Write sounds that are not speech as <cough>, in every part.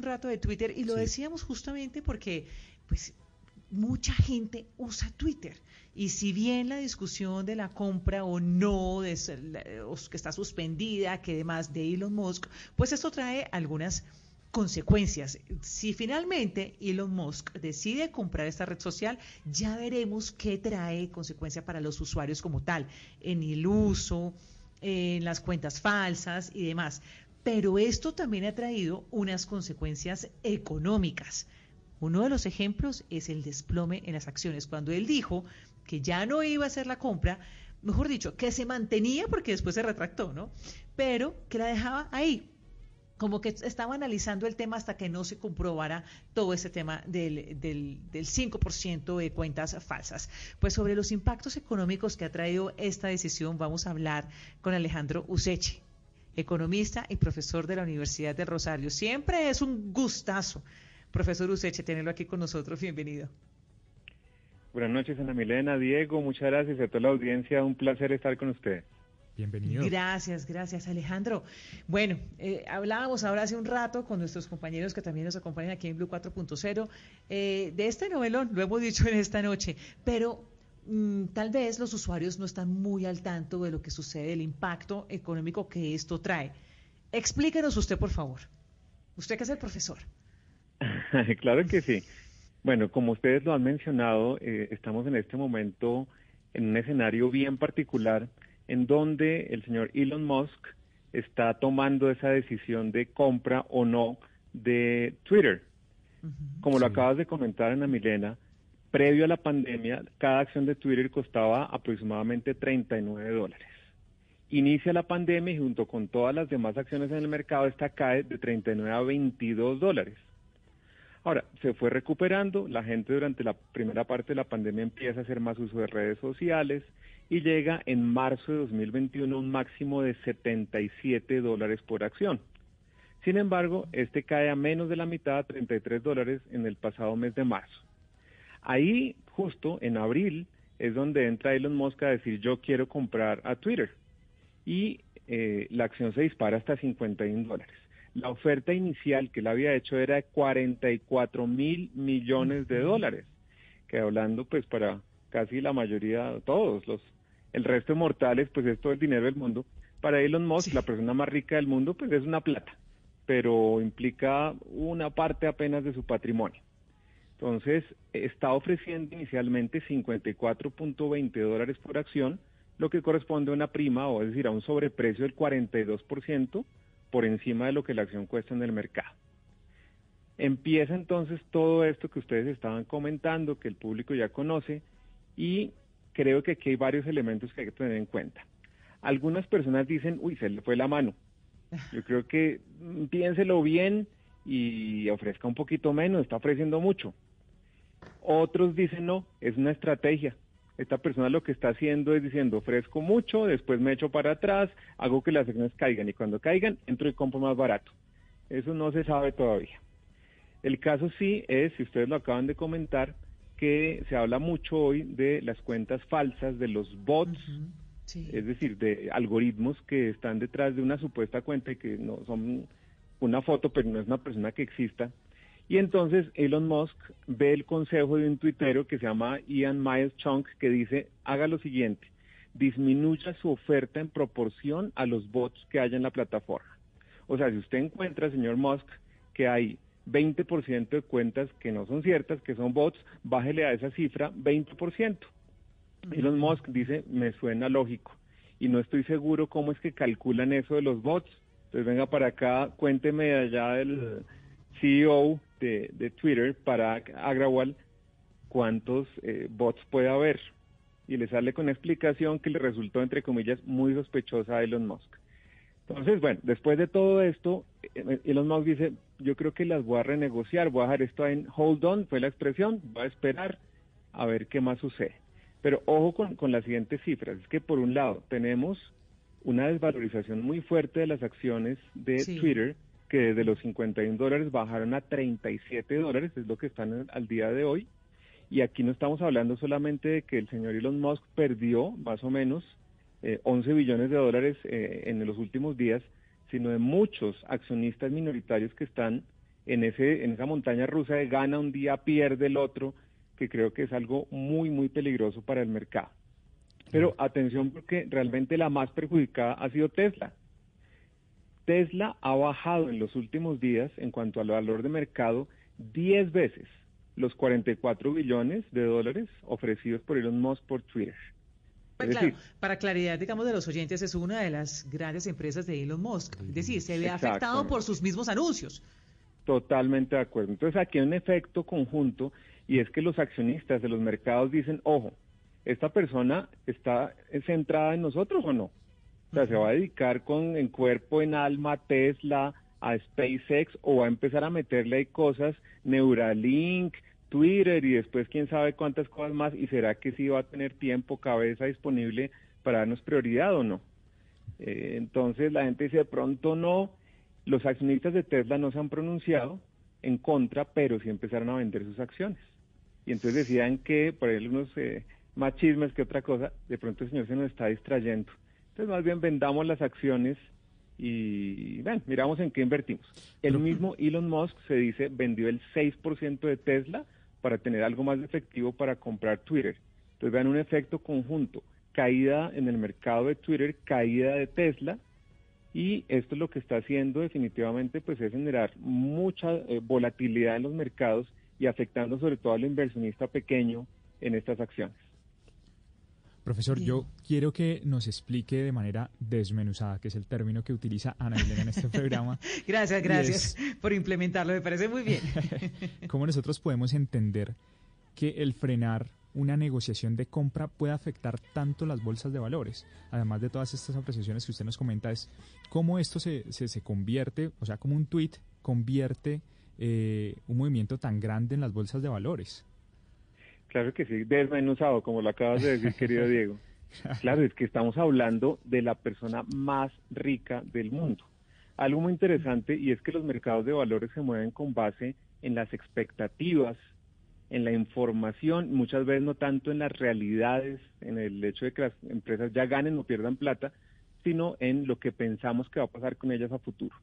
un rato de Twitter y lo decíamos justamente porque, pues, mucha gente usa Twitter. Y si bien la discusión de la compra o no, de, que está suspendida, que además de Elon Musk, pues esto trae algunas consecuencias. Si finalmente Elon Musk decide comprar esta red social, ya veremos qué trae consecuencia para los usuarios como tal, en el uso, en las cuentas falsas y demás. Pero esto también ha traído unas consecuencias económicas. Uno de los ejemplos es el desplome en las acciones. Cuando él dijo que ya no iba a hacer la compra, mejor dicho, que se mantenía porque después se retractó, ¿no? Pero que la dejaba ahí, como que estaba analizando el tema hasta que no se comprobara todo ese tema del, del, del 5% de cuentas falsas. Pues sobre los impactos económicos que ha traído esta decisión vamos a hablar con Alejandro Useche, economista y profesor de la Universidad de Rosario. Siempre es un gustazo, profesor Useche, tenerlo aquí con nosotros. Bienvenido. Buenas noches, Ana Milena, Diego, muchas gracias a toda la audiencia. Un placer estar con usted. Bienvenido. Gracias, gracias Alejandro. Bueno, eh, hablábamos ahora hace un rato con nuestros compañeros que también nos acompañan aquí en Blue 4.0 eh, de este novelón, lo hemos dicho en esta noche, pero tal vez los usuarios no están muy al tanto de lo que sucede, el impacto económico que esto trae. Explíquenos usted, por favor. Usted que es el profesor. <laughs> claro que sí. Bueno, como ustedes lo han mencionado, eh, estamos en este momento en un escenario bien particular en donde el señor Elon Musk está tomando esa decisión de compra o no de Twitter. Como lo acabas de comentar, Ana Milena, previo a la pandemia, cada acción de Twitter costaba aproximadamente 39 dólares. Inicia la pandemia y junto con todas las demás acciones en el mercado, esta cae de 39 a 22 dólares. Ahora, se fue recuperando, la gente durante la primera parte de la pandemia empieza a hacer más uso de redes sociales, y llega en marzo de 2021 a un máximo de 77 dólares por acción. Sin embargo, este cae a menos de la mitad, a 33 dólares, en el pasado mes de marzo. Ahí, justo en abril, es donde entra Elon Musk a decir yo quiero comprar a Twitter. Y eh, la acción se dispara hasta 51 dólares. La oferta inicial que él había hecho era de 44 mil millones de dólares, que hablando pues para casi la mayoría, todos los el resto de mortales, pues es todo el dinero del mundo. Para Elon Musk, la persona más rica del mundo, pues es una plata, pero implica una parte apenas de su patrimonio. Entonces, está ofreciendo inicialmente 54.20 dólares por acción, lo que corresponde a una prima, o es decir, a un sobreprecio del 42% por encima de lo que la acción cuesta en el mercado. Empieza entonces todo esto que ustedes estaban comentando, que el público ya conoce, y creo que aquí hay varios elementos que hay que tener en cuenta. Algunas personas dicen, uy, se le fue la mano. <laughs> Yo creo que mm, piénselo bien y ofrezca un poquito menos, está ofreciendo mucho. Otros dicen, no, es una estrategia. Esta persona lo que está haciendo es diciendo, ofrezco mucho, después me echo para atrás, hago que las acciones caigan y cuando caigan, entro y compro más barato. Eso no se sabe todavía. El caso sí es, si ustedes lo acaban de comentar, que se habla mucho hoy de las cuentas falsas, de los bots, es decir, de algoritmos que están detrás de una supuesta cuenta y que no son una foto, pero no es una persona que exista. Y entonces Elon Musk ve el consejo de un tuitero que se llama Ian Miles Chunk que dice, haga lo siguiente, disminuya su oferta en proporción a los bots que hay en la plataforma. O sea, si usted encuentra, señor Musk, que hay 20% de cuentas que no son ciertas, que son bots, bájele a esa cifra 20%. Elon Musk dice, me suena lógico y no estoy seguro cómo es que calculan eso de los bots. Entonces venga para acá, cuénteme allá del CEO de, Twitter, para Agrawal, cuántos eh, bots puede haber. Y le sale con una explicación que le resultó, entre comillas, muy sospechosa a Elon Musk. Entonces, bueno, después de todo esto, eh, Elon Musk dice, yo creo que las voy a renegociar, voy a dejar esto en hold on, fue la expresión, voy a esperar a ver qué más sucede. Pero ojo con, con las siguientes cifras, es que por un lado tenemos una desvalorización muy fuerte de las acciones de Twitter, que desde los 51 dólares bajaron a 37 dólares, es lo que están al día de hoy. Y aquí no estamos hablando solamente de que el señor Elon Musk perdió más o menos 11 eh, billones de dólares eh, en los últimos días, sino de muchos accionistas minoritarios que están en, ese, en esa montaña rusa de gana un día, pierde el otro, que creo que es algo muy, muy peligroso para el mercado. Pero atención porque realmente la más perjudicada ha sido Tesla. Tesla ha bajado en los últimos días en cuanto al valor de mercado 10 veces los 44 billones de dólares ofrecidos por Elon Musk por Twitter. Pues claro, para claridad, digamos, de los oyentes, es una de las grandes empresas de Elon Musk. Es decir, se ve afectado por sus mismos anuncios. Totalmente de acuerdo. Entonces aquí hay un efecto conjunto y es que los accionistas de los mercados dicen, ojo, ¿esta persona está centrada en nosotros o no? O sea, ¿se va a dedicar con en cuerpo, en alma, Tesla, a SpaceX o va a empezar a meterle ahí cosas, Neuralink, Twitter y después quién sabe cuántas cosas más y será que sí va a tener tiempo, cabeza disponible para darnos prioridad o no. Eh, entonces la gente dice de pronto no, los accionistas de Tesla no se han pronunciado en contra, pero sí empezaron a vender sus acciones. Y entonces decían que, por ahí unos eh, más chismes que otra cosa, de pronto el señor se nos está distrayendo. Entonces más bien vendamos las acciones y bueno, miramos en qué invertimos. El mismo Elon Musk se dice vendió el 6% de Tesla para tener algo más efectivo para comprar Twitter. Entonces vean un efecto conjunto, caída en el mercado de Twitter, caída de Tesla y esto lo que está haciendo definitivamente pues es generar mucha eh, volatilidad en los mercados y afectando sobre todo al inversionista pequeño en estas acciones. Profesor, yo quiero que nos explique de manera desmenuzada, que es el término que utiliza Ana Elena en este <laughs> programa. gracias, gracias por implementarlo, me parece muy bien. <laughs> ¿Cómo nosotros podemos entender que el frenar una negociación de compra puede afectar tanto las bolsas de valores? Además de todas estas apreciaciones que usted nos comenta, es cómo esto se, se, convierte, o sea, como un tweet convierte eh, un movimiento tan grande en las bolsas de valores. Claro que sí, desmenuzado, como lo acabas de decir, querido <laughs> Diego. Claro, es que estamos hablando de la persona más rica del mundo. Algo muy interesante y es que los mercados de valores se mueven con base en las expectativas, en la información, muchas veces no tanto en las realidades, en el hecho de que las empresas ya ganen o pierdan plata, sino en lo que pensamos que va a pasar con ellas a futuro.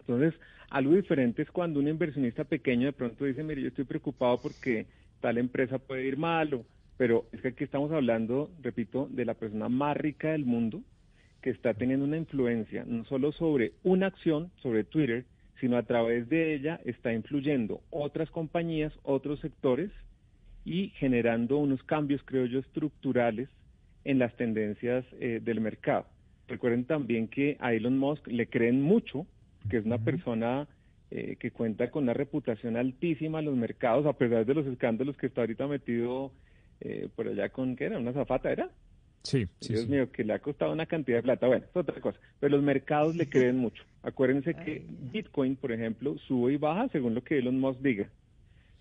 Entonces, algo diferente es cuando un inversionista pequeño de pronto dice, mire, yo estoy preocupado porque tal empresa puede ir mal, pero es que aquí estamos hablando, repito, de la persona más rica del mundo que está teniendo una influencia no solo sobre una acción, sobre Twitter, sino a través de ella está influyendo otras compañías, otros sectores y generando unos cambios, creo yo, estructurales en las tendencias eh, del mercado. Recuerden también que a Elon Musk le creen mucho, que es una persona eh, que cuenta con una reputación altísima en los mercados, a pesar de los escándalos que está ahorita metido eh, por allá con, ¿qué era? ¿Una zafata era? Sí, sí. Dios mío, que le ha costado una cantidad de plata. Bueno, es otra cosa. Pero los mercados le creen mucho. Acuérdense que Bitcoin, por ejemplo, sube y baja según lo que Elon Musk diga.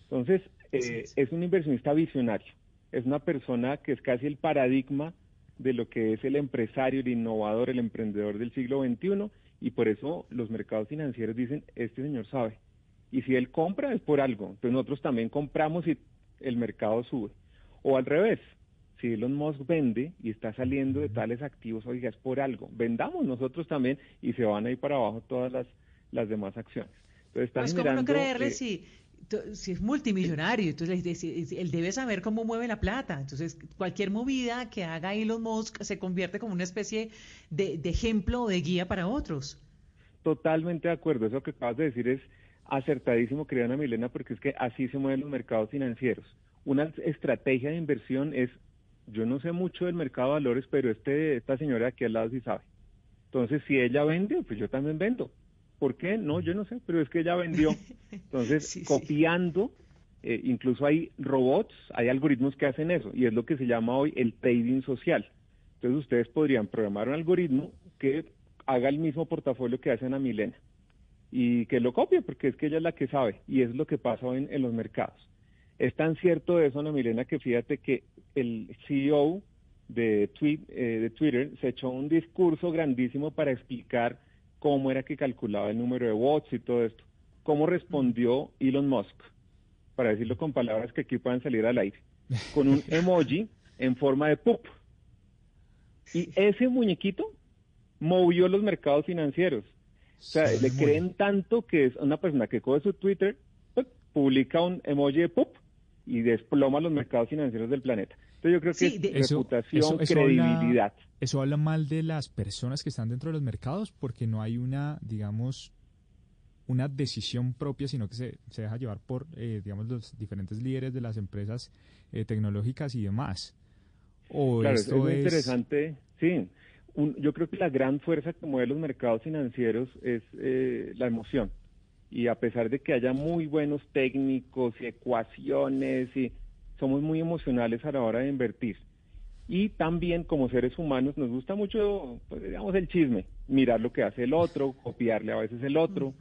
Entonces, eh, es un inversionista visionario. Es una persona que es casi el paradigma de lo que es el empresario, el innovador, el emprendedor del siglo XXI y por eso los mercados financieros dicen, este señor sabe. Y si él compra es por algo. Entonces nosotros también compramos y el mercado sube. O al revés, si Elon Musk vende y está saliendo de tales activos, oiga, es por algo. Vendamos nosotros también y se van a ir para abajo todas las, las demás acciones. Entonces pues, ¿cómo no creerle si, si es multimillonario? Entonces él debe saber cómo mueve la plata. Entonces cualquier movida que haga Elon Musk se convierte como una especie de, ejemplo o de guía para otros. Totalmente de acuerdo. Eso que acabas de decir es acertadísimo, querida Ana Milena, porque es que así se mueven los mercados financieros. Una estrategia de inversión es, yo no sé mucho del mercado de valores, pero este, esta señora de aquí al lado sí sabe. Entonces, si ella vende, pues yo también vendo. ¿Por qué? No, yo no sé, pero es que ella vendió. <laughs> Entonces, copiando, eh, incluso hay robots, hay algoritmos que hacen eso, y es lo que se llama hoy el trading social. Entonces, ustedes podrían programar un algoritmo que haga el mismo portafolio que hace Ana Milena y que lo copie, porque es que ella es la que sabe, y es lo que pasa en, en los mercados. Es tan cierto eso, Ana Milena, que fíjate que el CEO de, eh, de Twitter se echó un discurso grandísimo para explicar cómo era que calculaba el número de bots y todo esto. ¿Cómo respondió Elon Musk? Para decirlo con palabras que aquí puedan salir al aire. Con un <laughs> emoji en forma de pup. Y ese muñequito movió los mercados financieros. O sea, le creen tanto que es una persona que coge su Twitter, publica un emoji de pop y desploma los mercados financieros del planeta. Entonces yo creo que es reputación, credibilidad. eso habla mal de las personas que están dentro de los mercados porque no hay una, digamos, una decisión propia, sino que se, se deja llevar por, eh, digamos, los diferentes líderes de las empresas eh, tecnológicas y demás. O claro, es muy interesante, sí. yo creo que la gran fuerza que mueve los mercados financieros es eh, la emoción. Y a pesar de que haya muy buenos técnicos y ecuaciones, y somos muy emocionales a la hora de invertir. Y también como seres humanos nos gusta mucho, pues, digamos, el chisme, mirar lo que hace el otro, copiarle a veces el otro.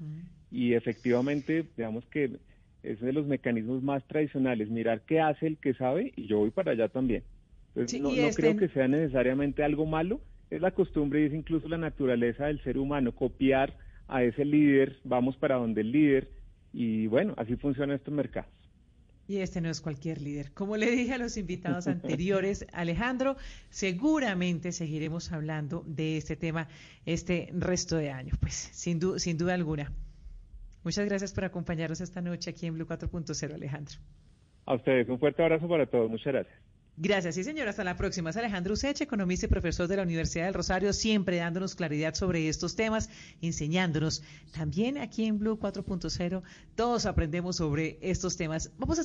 Y efectivamente, digamos que es de los mecanismos más tradicionales, mirar qué hace el que sabe y yo voy para allá también. Entonces, no, este creo que sea necesariamente algo malo, es la costumbre y es incluso la naturaleza del ser humano, copiar a ese líder, vamos para donde el líder y bueno, así funcionan estos mercados. Y este no es cualquier líder. Como le dije a los invitados <laughs> anteriores, Alejandro, seguramente seguiremos hablando de este tema este resto de año, pues sin, sin duda alguna. Muchas gracias por acompañarnos esta noche aquí en Blue 4.0, Alejandro. A ustedes, un fuerte abrazo para todos. Muchas gracias. Gracias, sí señor, hasta la próxima. Es Alejandro Useche, economista y profesor de la Universidad del Rosario, siempre dándonos claridad sobre estos temas, enseñándonos. También aquí en Blue 4.0 todos aprendemos sobre estos temas. Vamos a